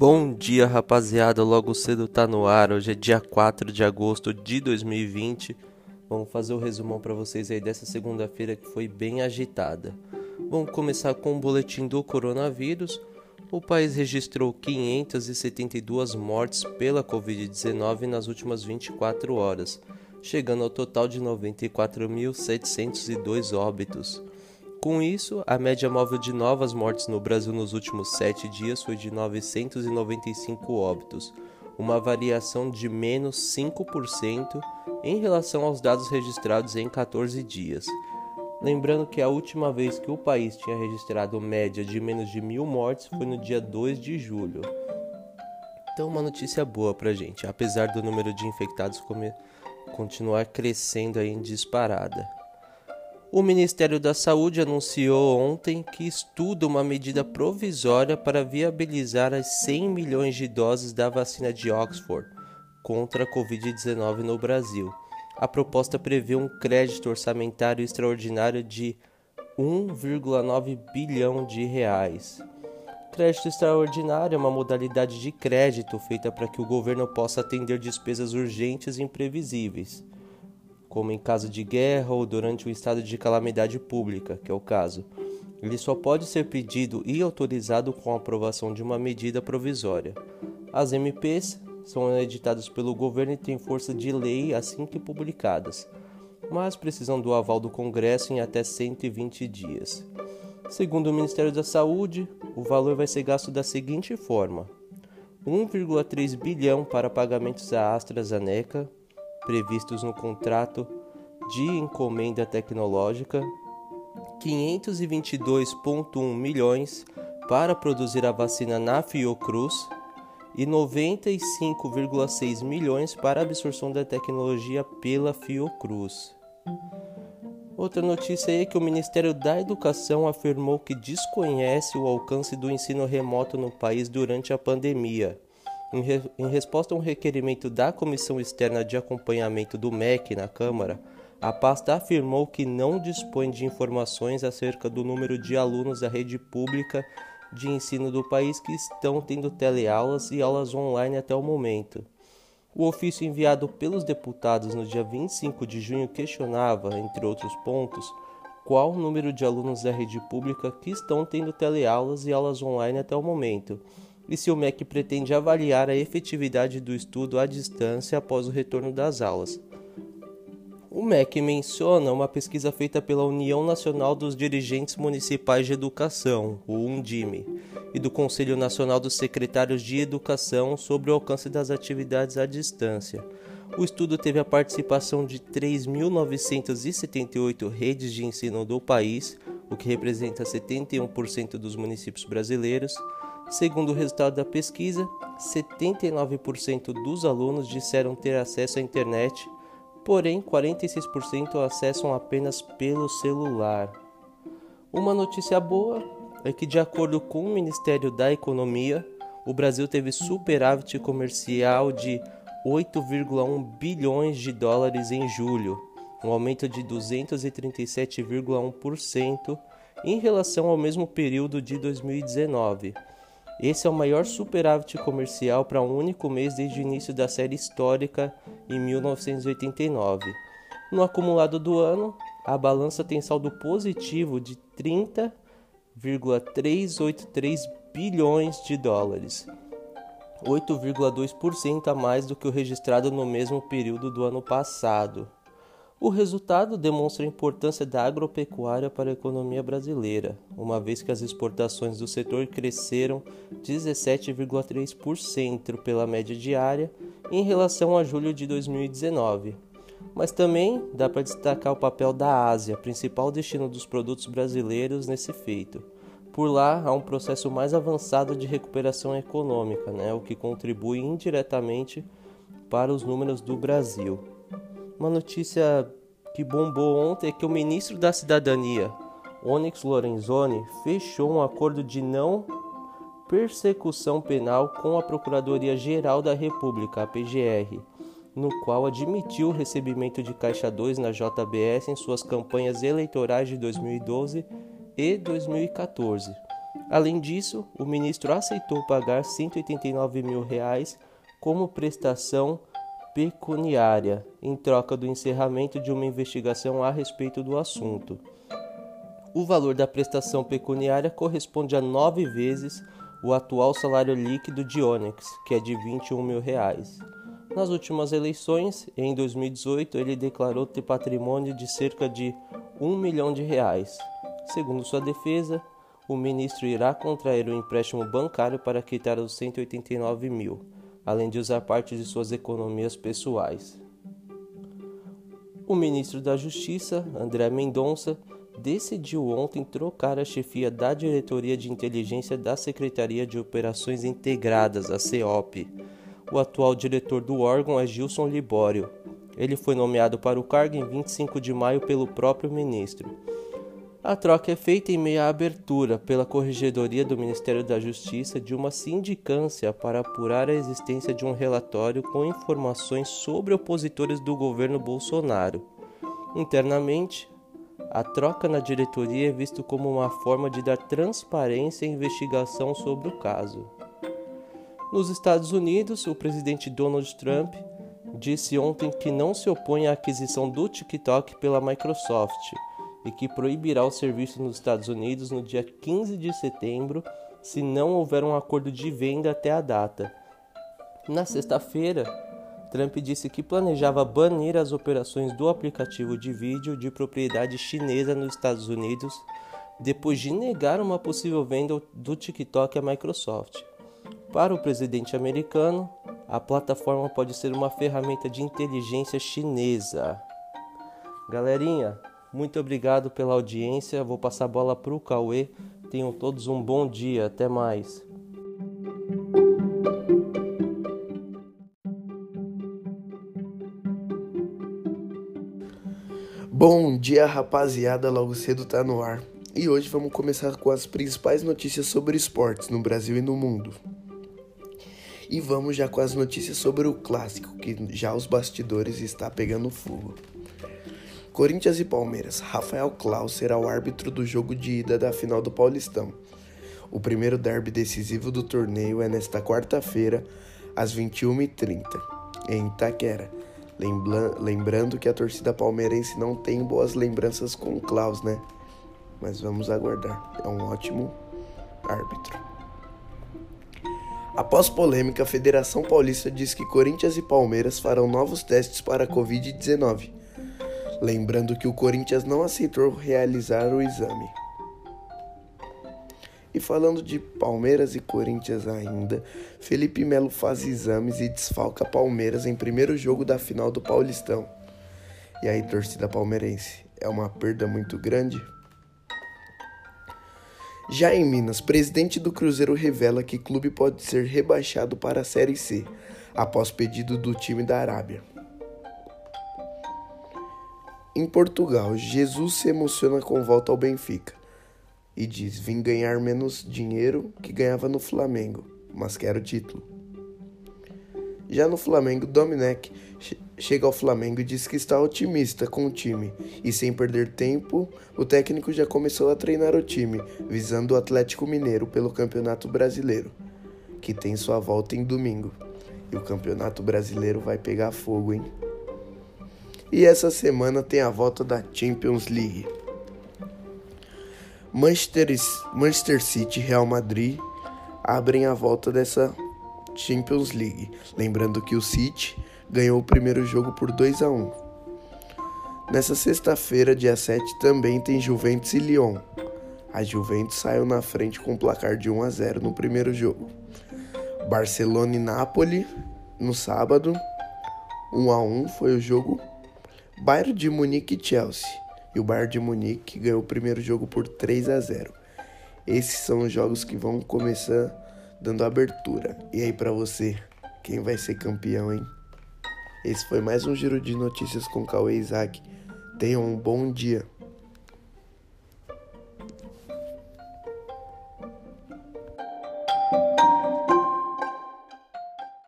Bom dia, rapaziada. Logo cedo tá no ar. Hoje é dia 4 de agosto de 2020. Vamos fazer o resumão para vocês aí dessa segunda-feira que foi bem agitada. Vamos começar com o boletim do coronavírus. O país registrou 572 mortes pela Covid-19 nas últimas 24 horas, chegando ao total de 94.702 óbitos. Com isso, a média móvel de novas mortes no Brasil nos últimos sete dias foi de 995 óbitos, uma variação de menos 5% em relação aos dados registrados em 14 dias. Lembrando que a última vez que o país tinha registrado média de menos de mil mortes foi no dia 2 de julho. Então, uma notícia boa pra gente, apesar do número de infectados continuar crescendo aí em disparada. O Ministério da Saúde anunciou ontem que estuda uma medida provisória para viabilizar as 100 milhões de doses da vacina de Oxford contra a Covid-19 no Brasil. A proposta prevê um crédito orçamentário extraordinário de 1,9 bilhão de reais. Crédito extraordinário é uma modalidade de crédito feita para que o governo possa atender despesas urgentes e imprevisíveis como em caso de guerra ou durante um estado de calamidade pública, que é o caso. Ele só pode ser pedido e autorizado com a aprovação de uma medida provisória. As MPs são editadas pelo governo e têm força de lei assim que publicadas, mas precisam do aval do Congresso em até 120 dias. Segundo o Ministério da Saúde, o valor vai ser gasto da seguinte forma: 1,3 bilhão para pagamentos à AstraZeneca, previstos no contrato de encomenda tecnológica, 522,1 milhões para produzir a vacina na Fiocruz e 95,6 milhões para a absorção da tecnologia pela Fiocruz. Outra notícia é que o Ministério da Educação afirmou que desconhece o alcance do ensino remoto no país durante a pandemia em, re, em resposta a um requerimento da Comissão Externa de Acompanhamento do MEC na Câmara, a pasta afirmou que não dispõe de informações acerca do número de alunos da rede pública de ensino do país que estão tendo teleaulas e aulas online até o momento. O ofício enviado pelos deputados no dia 25 de junho questionava, entre outros pontos, qual o número de alunos da rede pública que estão tendo teleaulas e aulas online até o momento e se o MEC pretende avaliar a efetividade do estudo à distância após o retorno das aulas. O MEC menciona uma pesquisa feita pela União Nacional dos Dirigentes Municipais de Educação, o UNDIME, e do Conselho Nacional dos Secretários de Educação sobre o alcance das atividades à distância. O estudo teve a participação de 3.978 redes de ensino do país, o que representa 71% dos municípios brasileiros, Segundo o resultado da pesquisa, 79% dos alunos disseram ter acesso à internet, porém 46% acessam apenas pelo celular. Uma notícia boa é que, de acordo com o Ministério da Economia, o Brasil teve superávit comercial de 8,1 bilhões de dólares em julho, um aumento de 237,1% em relação ao mesmo período de 2019. Esse é o maior superávit comercial para um único mês desde o início da série histórica em 1989. No acumulado do ano, a balança tem saldo positivo de 30,383 bilhões de dólares, 8,2% a mais do que o registrado no mesmo período do ano passado. O resultado demonstra a importância da agropecuária para a economia brasileira, uma vez que as exportações do setor cresceram 17,3% pela média diária em relação a julho de 2019. Mas também dá para destacar o papel da Ásia, principal destino dos produtos brasileiros nesse feito. Por lá há um processo mais avançado de recuperação econômica, né, o que contribui indiretamente para os números do Brasil. Uma notícia que bombou ontem é que o ministro da Cidadania, Onyx Lorenzoni, fechou um acordo de não persecução penal com a Procuradoria-Geral da República, a PGR, no qual admitiu o recebimento de Caixa 2 na JBS em suas campanhas eleitorais de 2012 e 2014. Além disso, o ministro aceitou pagar 189 mil reais como prestação pecuniária em troca do encerramento de uma investigação a respeito do assunto. O valor da prestação pecuniária corresponde a nove vezes o atual salário líquido de Onyx, que é de 21 mil reais. Nas últimas eleições, em 2018, ele declarou ter patrimônio de cerca de 1 milhão de reais. Segundo sua defesa, o ministro irá contrair um empréstimo bancário para quitar os 189 mil, além de usar parte de suas economias pessoais. O ministro da Justiça, André Mendonça, decidiu ontem trocar a chefia da Diretoria de Inteligência da Secretaria de Operações Integradas, a CEOP o atual diretor do órgão é Gilson Libório. Ele foi nomeado para o cargo em 25 de maio pelo próprio ministro. A troca é feita em meio à abertura pela Corregedoria do Ministério da Justiça de uma sindicância para apurar a existência de um relatório com informações sobre opositores do governo Bolsonaro. Internamente, a troca na diretoria é visto como uma forma de dar transparência à investigação sobre o caso. Nos Estados Unidos, o presidente Donald Trump disse ontem que não se opõe à aquisição do TikTok pela Microsoft e que proibirá o serviço nos Estados Unidos no dia 15 de setembro se não houver um acordo de venda até a data. Na sexta-feira, Trump disse que planejava banir as operações do aplicativo de vídeo de propriedade chinesa nos Estados Unidos depois de negar uma possível venda do TikTok à Microsoft. Para o presidente americano, a plataforma pode ser uma ferramenta de inteligência chinesa. Galerinha, muito obrigado pela audiência. Vou passar a bola para o Cauê. Tenham todos um bom dia. Até mais. Bom dia, rapaziada. Logo cedo tá no ar. E hoje vamos começar com as principais notícias sobre esportes no Brasil e no mundo. E vamos já com as notícias sobre o clássico, que já os bastidores está pegando fogo. Corinthians e Palmeiras. Rafael Klaus será o árbitro do jogo de ida da final do Paulistão. O primeiro derby decisivo do torneio é nesta quarta-feira, às 21h30, em Itaquera. lembrando que a torcida palmeirense não tem boas lembranças com o Klaus, né? Mas vamos aguardar. É um ótimo árbitro. Após polêmica, a Federação Paulista diz que Corinthians e Palmeiras farão novos testes para a Covid-19. Lembrando que o Corinthians não aceitou realizar o exame. E falando de Palmeiras e Corinthians ainda, Felipe Melo faz exames e desfalca Palmeiras em primeiro jogo da final do Paulistão. E aí, torcida palmeirense, é uma perda muito grande? Já em Minas, presidente do Cruzeiro revela que clube pode ser rebaixado para a Série C, após pedido do time da Arábia. Em Portugal, Jesus se emociona com volta ao Benfica e diz: Vim ganhar menos dinheiro que ganhava no Flamengo, mas quero título. Já no Flamengo, Domenech chega ao Flamengo e diz que está otimista com o time e, sem perder tempo, o técnico já começou a treinar o time, visando o Atlético Mineiro pelo Campeonato Brasileiro, que tem sua volta em domingo. E o Campeonato Brasileiro vai pegar fogo, hein? E essa semana tem a volta da Champions League. Manchester, Manchester City e Real Madrid abrem a volta dessa Champions League. Lembrando que o City ganhou o primeiro jogo por 2 a 1. Nessa sexta-feira, dia 7, também tem Juventus e Lyon. A Juventus saiu na frente com o placar de 1 a 0 no primeiro jogo. Barcelona e Napoli no sábado, 1 a 1 foi o jogo. Bayern de Munique e Chelsea. E o Bayern de Munique ganhou o primeiro jogo por 3 a 0. Esses são os jogos que vão começar dando abertura. E aí para você, quem vai ser campeão, hein? Esse foi mais um giro de notícias com Cauê Isaac. Tenham um bom dia.